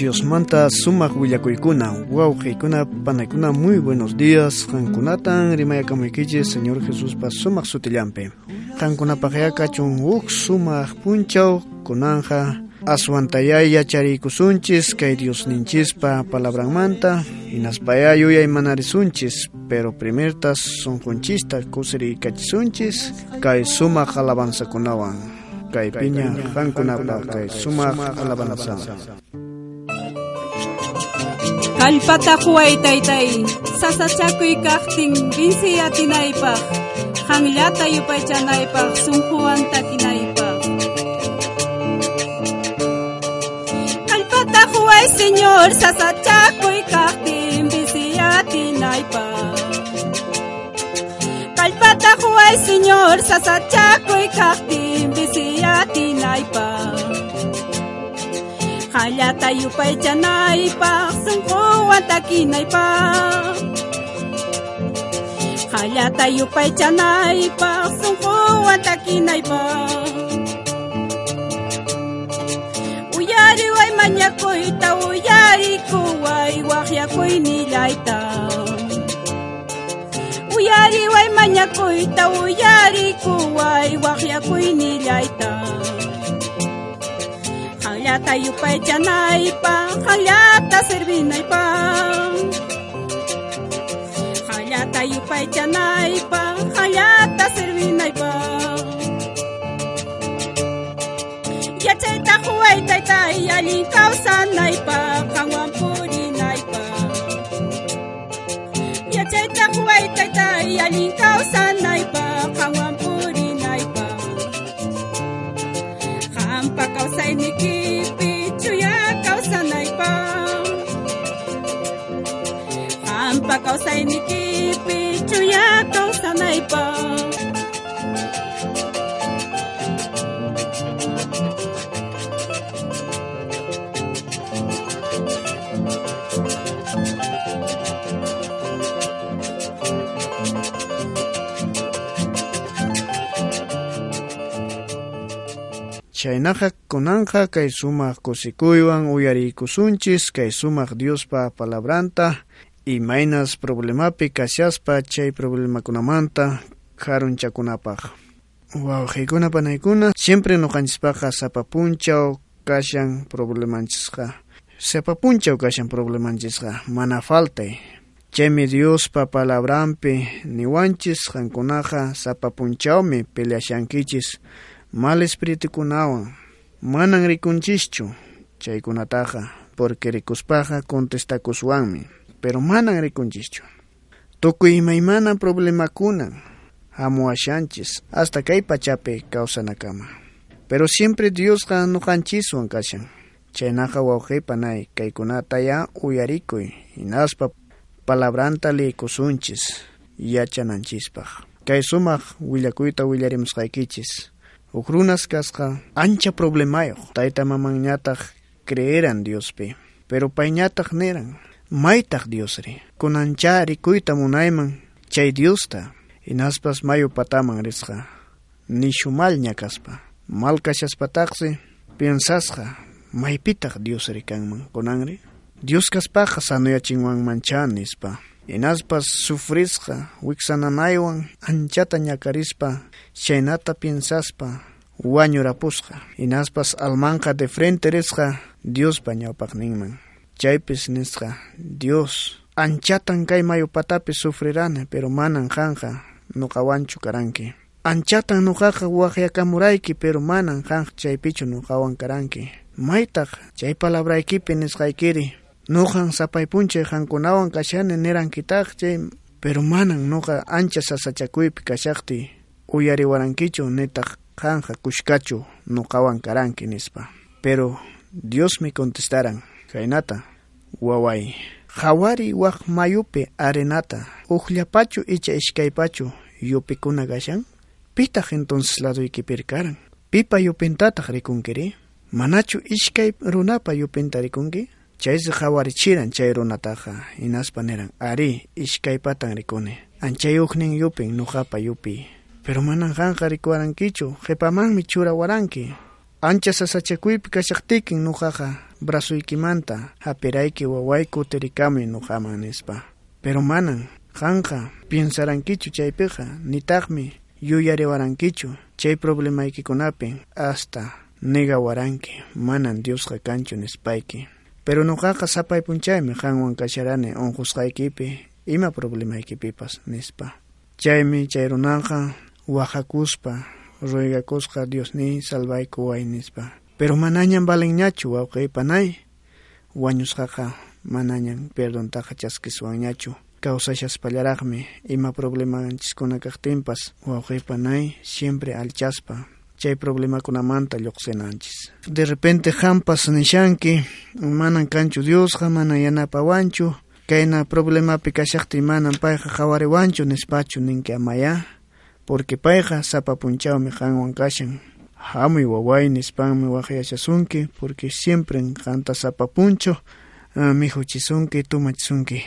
Dios manta sumaq willakuykuna wawqiykuna panaykuna muy buenos días. Qankunatan rimayakamuykillis Señor Jesús pa sumaq sutillampi qankunapaq kachun huk sumaq punchaw kunanja aswantayay yachariykusunchis kay Dios ninchispa palabranmanta hinaspaya yuyay manarisunchis pero primertas sunqunchista kusirikachisunchis kay sumaq alabanzakunawan kay piña qankunapaq kay sumaq alabanza Kallpata huway taytay. Sasachakuy kaqtin binsi atinaypaq qanllata yupaychanaypaq sunquwan takinaypaq Kallpata huway señor sasachakuy kaqtin binsi atinaypaq Kallpata huway señor sasachakuy binsi atinaypaq Hallata yupay chanaypaq sunquwan takinaypaq Hallata yupay chanaypaq sunquwan takinaypaq Uyariway mañakuyta uyarikuway waqyakuy nilayta Uyariway mañakuyta uyarikuway waqyakuy nilayta ñata yupay chanaypa qallata sirvinaypa qallata yupay chanaypa qallata sirvinaypa yachayta quway taytay allin kawsanaypa qanwan purinaypa yachayta quway taytay allin kawsanaypa qanwan purinaypa qampa kawsayniki Hampa kawsaynikipi chuya kawsanaypaq Chaynaqa kunanja kay sumaq kusikuywan uyariykusunchis kay sumaq Diospa palabranta imaynas problemapi kashaspa chay problemakunamanta karunchakunapaq. Wawqiykuna panaykuna siempre nuqanchikpaqa sapapunchaw kashan problemanchisqa. Sapapunchaw kashan problemanchisqa mana faltay. Chaymi Diospa palabranpi niwanchis qankunaqa sapapunchawmi peleashankichis mal espiritukunawan manan rikunchischu chaykunataqa porque rikuspaqa contestakuswanmi pero manan rikunchischu tukuy imaymana problemakunan hamuwashanchis hasta kay pachapi kawsanakama pero siempre Diosqa nuqanchiswan kashan chaynaqa wawqiypanay kaykunataya uyarikuy hinaspa palabranta liykusunchis yachananchispaq kay sumaq willakuyta willarimusqaykichis uk runas kasqa ancha problemayoq tayta mamanñataq creeran Diospi pero payñataq niran maytaq Diosri kunancha rikuyta munayman chay Diosta hinaspas mayu pataman risqa nishu mal ñakaspa mal kashaspataqsi piensasqa maypitaq Diosri kanman kunanri Dios kaspaqa sanuyachinwanmancha nispa. Hinaspas sufrisqa wiksananaywan anchata ñakarispa chaynata piensaspa. Wañurapusqa hinaspas almanqa de frente risqa Diospa ñawpaqninman chaypis nisqa Dios. Anchatan kay mayupatapi sufrirani pero manan qanqa nuqawanchu karanki. Anchatan nuqaqa waqyakamurayki pero manan qanqa chaypichu nuqawan karanki. Maytaq chay palabraykipi nisqaykiri. Nuqan sapaypunchay qankunawan kashani nirankitaq chay pero manan nuqa ancha sasachakuypi kashaqti. Uyariwarankichu nitaq qanqa kushkachu nuqawan karanki nispa. Pero Dios me contestaran kaynata waway qhawari waq mayupi arenata. Uqllapachu icha ishkaypachu yupikuna kashan pitaq entonces karan pipa yupintataq rikunkiri. Manachu ishkay runapa yupinta rikunki? Chaysi qhawarichiran chay runataqa. Hinaspa niran ari ishkaypatan rikuni. Anchayuqnin yupin nuqapa yupi. Pero manan qanqa rikuwarankichu qipamanmi churawaranki ancha sasachakuypi kashaqtikin nuqaqa brazoykimanta hapirayki wawayku tirikamuy nuqaman nispa pero manan qanqa piensarankichu chaypiqa nitaqmi yuyariwarankichu chay problemaykikunapi hasta negawaranki manan Diosqa kanchu nispayki pero nuqaqa sapay punchaymi qanwan kasharani unqusqaykipi ima problemaykippas nispa chaymi chay runaqa wajakuspa ruigakusqa Diosni salvayku way nispa. Pero manañan valenñachu wawqiypanay wañusqaqa manañan perdontaqa chaskiswanñachu kawsashaspallarakmi ima problemanchiskunakaqtinpas kaqtinpas wawqiypanay siempre alchaspa chay problemakunamanta lluqsinanchis de repente hampas nishanki manan kanchu Diosqa mana yanapawanchu kayna problemapi kashaqti manan payqa qhawariwanchu nispachu ninki amaya porque payqa sapa punchawmi qanwan kashan hamuy waway nispanmi waqyashasunki porque siempre qanta sapa puncho. Uh, mijuchisunki tumachisunki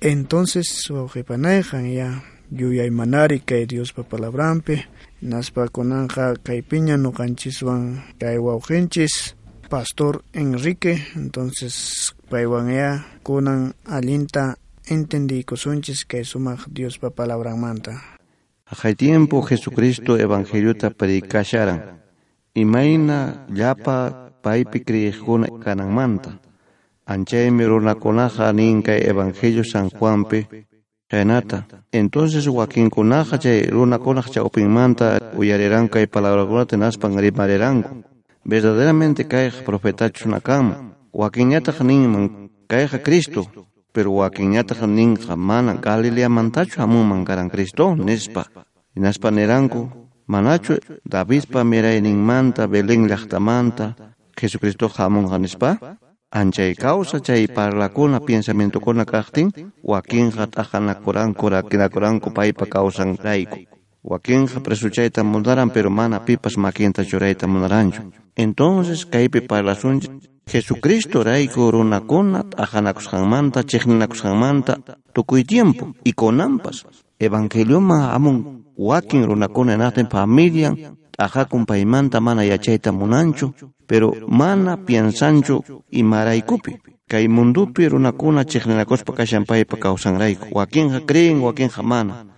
entonces wawqipanayqa ya yuyaymanari kay Diospa palabrampi naspa kunanja kaypiña nuqanchiswan kay wawqinchis Pastor Enrique entonces paywan ya kunan allinta entendikusunchis kay sumaq Diospa palabramanta Hay tiempo Jesucristo evangeliota predikasharan imayna llapa paypi kriyiqkuna kananmanta anchaymi runakunaqa nin kay evangelio San Juanpi chaynata entonces wakinkunaqa chay runakunaq chawpinmanta uyariranku kay palabrakunata naspan rimariranku verdaderamente kayqa profetachuna kanman wakinñataq ninman kayqa Cristo pero wakinñataq ninqa mana Galileamantachu hamunman karan Cristo nispa naspa niranku manachu Davidpa mirayninmanta Belén llaqtamanta Jesucristo hamunqa nispa anchay causa chay parlakuna pensamientokuna kaqtin wakinqa t'aqanakuranku rakinakuranku paypa kawsanrayku wakinqa presuchayta munaran pero mana pipas makinta churayta munaranchu entonces kaypi parlasunchis Jesucristo rayku runakuna t'aqanakusqanmanta chiqninakusqanmanta tukuy tiempo y konampas evangelioma amun wakin runakuna natin familian t'aqakun paymanta mana yachayta munanchu pero mana piensanchu imaraykupi kay mundupi runakuna chiqninakuspa kashan paypa kawsanrayku wakinqa creen wakinqa mana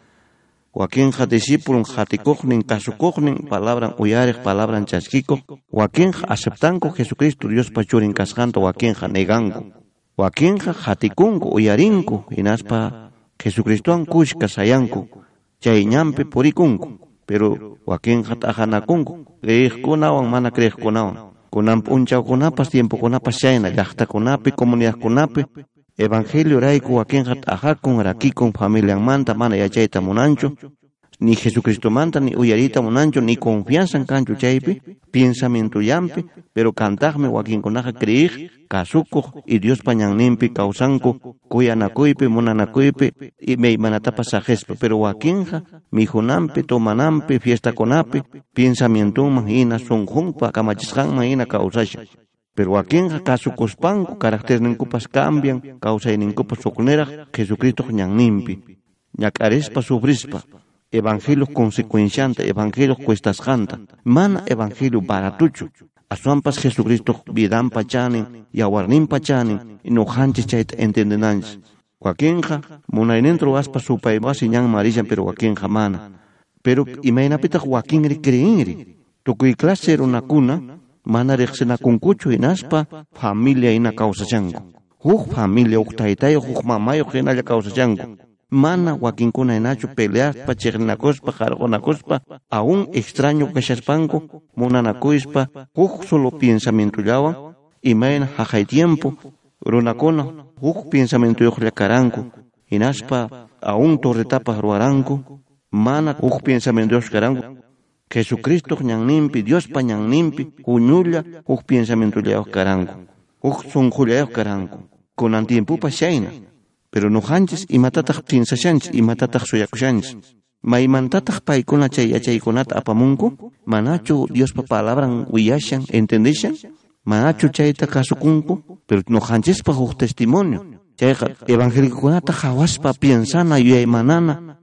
wakinqa discípulun hatikuqnin kasukuqnin palabran uyariq palabran chaskikuq wakinqa aceptanku Jesucristo Diospa churin kasqanta wakinqa neganku wakinqa hatikunku uyarinku hinaspa Jesucristowan kushka sayanku chay ñampi purikunku pero wakinqa t'aqanakunku kriyiqkunawan mana kriyiqkunawan kunan p'unchawkunapas tiempokunapas chayna llaqtakunapi comunidadkunapi evangelio rayku wakinqa t'aqakun rakikun familianmanta mana yachayta munanchu ni Jesucristomanta ni uyarita munanchu ni confianza kanchu chaypi pensamientoyampi pero kantaqmi wakinkunaqa kriyiq kasukuq y Diospa ñanninpi kawsanku kuyanakuypi munanakuypi imaymanatapas sajespa pero wakinqa mijunanpi tomananpi fiestakunapi pensamientoman hina sunqunpa kamachisqanman hina kawsasha pero wakinqa kasukuspanku caracterninkupas cambian kawsayninkupas suqniraq Jesucristo ñanninpi ñak'arispa sufrispa evangelio consecuenciante, evangelio cuestas janta, mana evangelio baratucho. Asuampas Jesucristo vidan pachanin, yawarnin no hanchis chait entendenanchis. Joaquinja, munainentro aspa su paibas y ñan marillan, pero Joaquinja mana. Pero imainapita Joaquín ri creingri. Tukui clase era una cuna, mana rexena kunkucho y naspa, familia ina causa chango. Huk familia huk mamayo, genaya causa chango mana wakinkuna enachu peleaspa chiqninakuspa qarqonakuspa aún extraño kashaspanku munanakuispa huk solo pensamientollawan imayna haqay tiempo runakuna huk pensamientoyoqlla karanku hinaspa aún torretapas ruwaranku mana huk pensamientoyoq karanku Jesucristo ñanninpi Diospa ñanninpi huñulla huk pensamientollayoq karanku huk sunqullayoq karanku kunan tiempupa shayna pero no hanchis imatataq pinsashanchis imatataq suyakushanchis maymantataq paykuna chay yachaykunata apamunku manachu Diospa palabran wiyashan entendishan manachu chayta kasukunku pero no hanchispa huk testimonio. Chayqa evangelikukunata hawaspa piensana yuyaymanana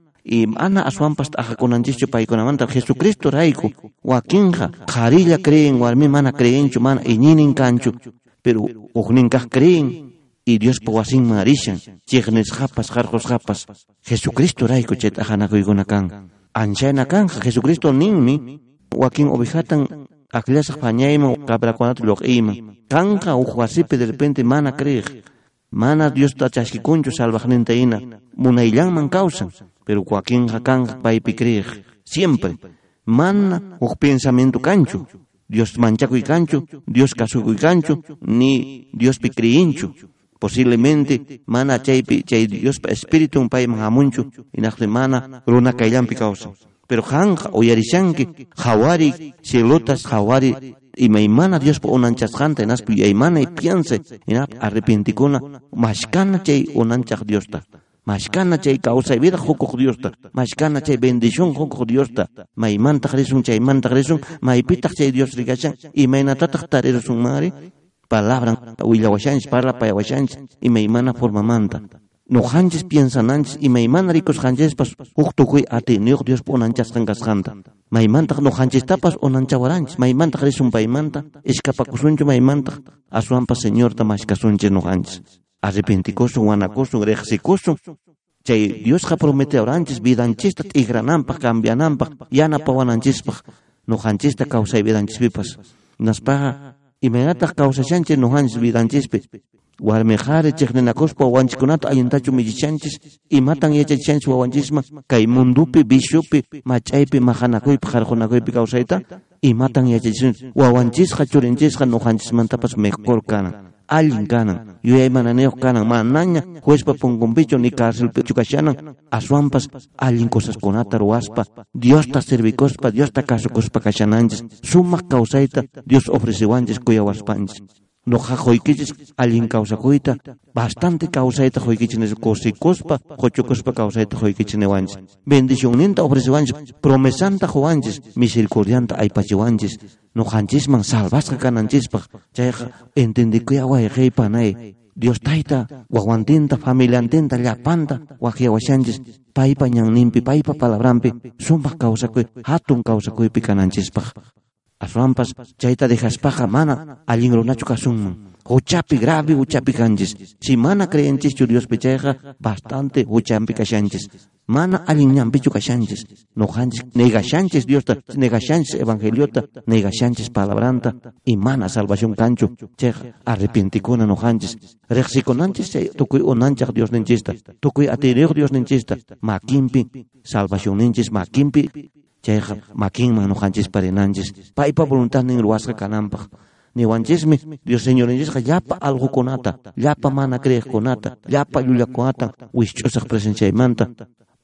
mana aswampas t'aqakunanchischu paykunamanta Jesucristo rayku wakinqa qarilla creen warmi mana creenchu mana iñinin kanchu. Pero ujninkaj creen y Dios pawasin marishan chignes japas jarjos japas. Jesucristo raiko chet ajanakuykuna kan. Anchayna kan Jesucristo ninmi wakin obijatan aklasaq pañayman cabrakunata luq'iyman kanqa uj wasipi de repente mana kriq mana Dios tachashkikunchu salvajninta ina munayllanman kawsan pero wakinqa kanqa paypi kriq siempre. Mana uj pensamiento kanchu Dios manchakuy kanchu Dios kasukuy kanchu ni Dios pi kriinchu posiblemente mana chaypi chay Dios espíritu un pay mahamunchu inaqti mana runa kayllampi kawsan pero hanja uyarishanki hawari cielotas hawari imaymana Dios pa unanchasqanta inaspi yaymana y piense inap arrepentikuna mashkana chay unanchaq Diosta mashkana chay causa vida hukuq Diosta mashkana chay bendición hukuq Diosta maymanta risun chaymanta risun maypitaq chay Dios rikachan imaynatataq tarirusun mari. Palabra willawashanchis parlapayawashanchis imaymana formamanta nuqanchis piensananchis. Imaymana rikusqanchispas huk tukuy atiniyuq Dios punanchasqan kasqanta maymantaq nuqanchistapas unanchawaranchis maymantaq risun paymanta escapakusunchu maymantaq aswanpas señorta mashkasunchis nuqanchis arrepentikusun wanakusun reqsikusun chay Diosqa prometeoranchis vidanchista t'ikrananpaq cambiananpaq yanapawananchispaq nuqanchista kawsay vidanchispipas naspaqa imaynataq kawsashanchis nuqanchis vidanchispi warmi qhari chiqninakuspa wawanchikunata allintachu millichanchis imatan yachachishanchis wawanchisma kay mundupi vishupi mach'aypi mahanakuypi qarqunakuypi kawsayta imatan yachachishanchis wawanchisqa churinchishqa nuqanchismantapas mejor kanan allin kanan yuyaymananiyuq kanan manaña juezpa punkunpichu ni cárcelpichu kashanan aswanpas allin cosaskunata ruwaspa Diosta servikuspa Diosta kasukuspa kashananchis sumaq kawsayta Dios ofreciwanchis kuyawaspanchis noqa qoykichis allin kawsakuyta bastante kawsayta qoykichis kusikuspa qochukuspa kawsayta qoykichis niwanchis bendicionninta ofreciwanchis promesanta quwanchis misericordianta aypachiwanchis nuqanchisman salvasqa kananchispaq chayqa entendikuya wayqiypanay Dios tayta wawantinta familiantinta llapanta waqyawashanchis paypa ñanninpi paypa palabrampi sumaq kawsakuy hatun kawsakuypi kananchispaq aswanpas chayta dejaspaqa mana allin runachu kasunman huchapi grave huchapi kanchis. Si mana creenchischu Diospi chayqa bastante huchampi kashanchis mana allin ñampichu kashanchis noqanchis negashanchis Diosta negashanchis evangeliota negashanchis palabranta y mana salvación kanchu chayqa arrepentikuna noqanchis reqsikunanchis chay tukuy unanchaq Dios ninchista tukuy atiriq Dios ninchista makinpi salvación ninchis makinpi chayqa makinman noqanchis parinanchis. Paypa voluntad nin ruwasqa kananpaq niwanchismi Dios señorinchisqa llapa alqukunata llapa mana creyiqkunata llapa llullakunata wisch'usaq presenciaymanta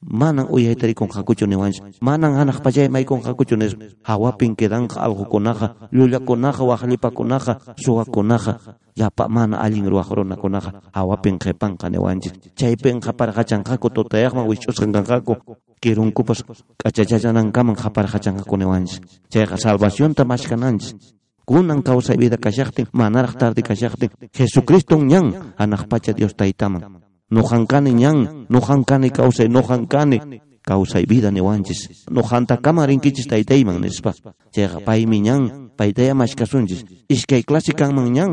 manan uyaytarikunqakuchu niwanchis manan hanaq pachay maykunqakuchu nis hawapin quedanqa alqukunaqa llullakunaqa waqllipakunaqa suwakunaqa llapa mana allin ruwaq runakunaqa hawapin qhipanqa niwanchis chaypinqa parqachanqaku tutayaqman wisch'usqan kanqaku kirunkupas k'achachachanankaman qaparqachanqaku niwanchis chayqa salvacionta mashkananchis kunan kawsay vida kashaqtin manaraq tarde kashaqtin Jesucristo ñan hanaq pacha Dios taytaman nuqankani ñan nuqankani kawsay nuqankani kawsay vida niwanchis nuqantakama rinkichis taytayman nispa chayqa paymi ñan paytaya mashkasunchis iskay clase kanman ñan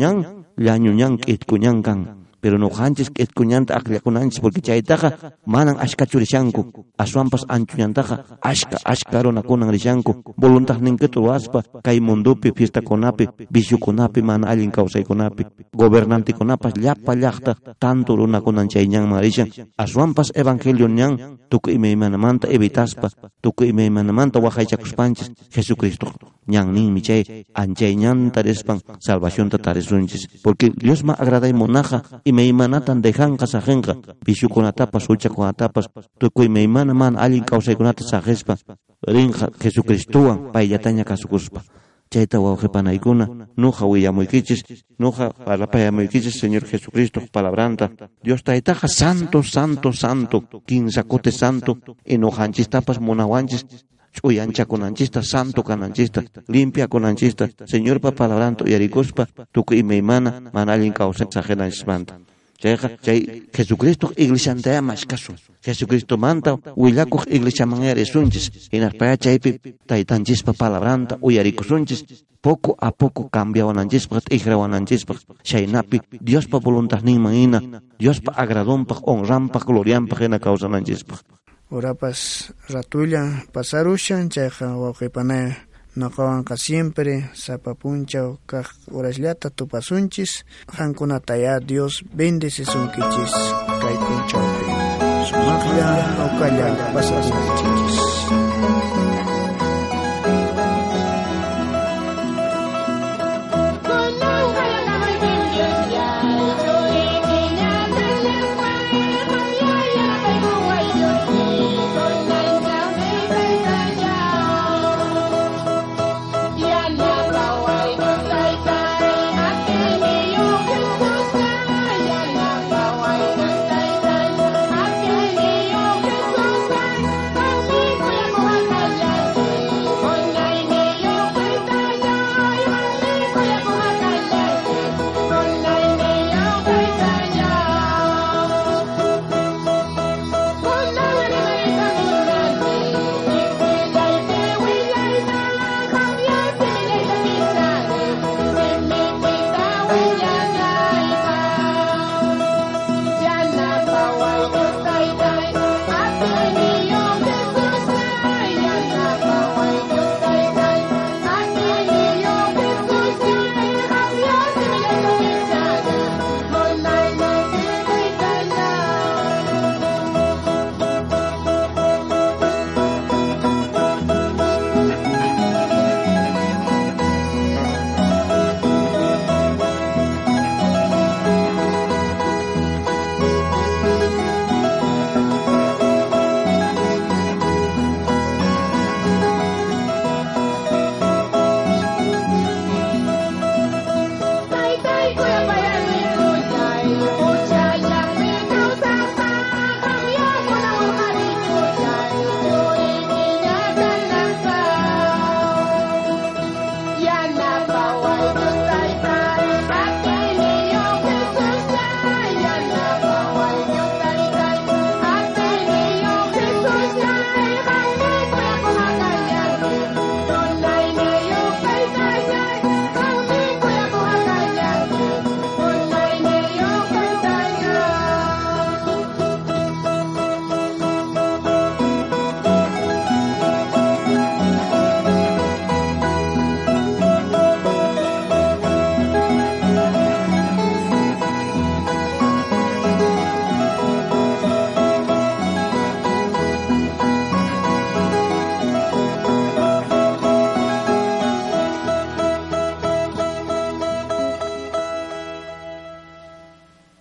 ñan llañu ñan k'itku ñan kan pero nuqanchis k'itkuñanta aqllakunanchis porque chaytaqa manan ashkachu rishanku aswanpas anchuñantaqa ashka ashka runakunan rishanku voluntad ninkitu ruwaspa kay mundupi fiestakunapi viciukunapi mana allin kawsaykunapi gobernantikunapas llapa llaqta tanto runakunan chay ñanman rishan aswanpas evangelio ñan tukuy imaymanamanta evitaspa. tukuy imaymanamanta waqaychakuspanchis Jesucristo. Ñan ninmi chay anchay ñanta rispan salvacionta tarisunchis porque Dios ma agraday monaja imeymanatan dejanqa sajenqa pishukunatapas huchakunatapas tukuy imeymana mana allin kawsaykunata sajespa rinqa Jesucristuwan payllataña kasukuspa chayta wawqipanaykuna nuqa willamuykichis nuqa parlapayamuykichis Señor Jesucristo palabranta. Dios taytaqa santo santo santo kinsakote santo y nuqanchistapas munawanchis ch'uyanchakunanchista santo. kananchista limpia kunanchista Señor pa palabranto yarikuspa tukuy imaymana mana allin chayqa chay Jesucristo iglesia anta mashkasun Jesucristo manta willakuq iglesia manera risunchis hinarpaya chaypi taytanchispa palabranta uyarikusunchis poco a poco cambiawananchispaq t'ijrawananchispaq chaynapi Diospa voluntadninman hina Diospa agradonpaq honranpaq glorianpaq hina kawsananchispaq Orapas ratulla pasarushan chayqa wawqipana Naqawanqa siempre sapapunchaw kaq urasllata tupasunchis hankunataya Dios bendecisunkichis kay punchawpi sumaqlla awqalla pasasunkichis Bye.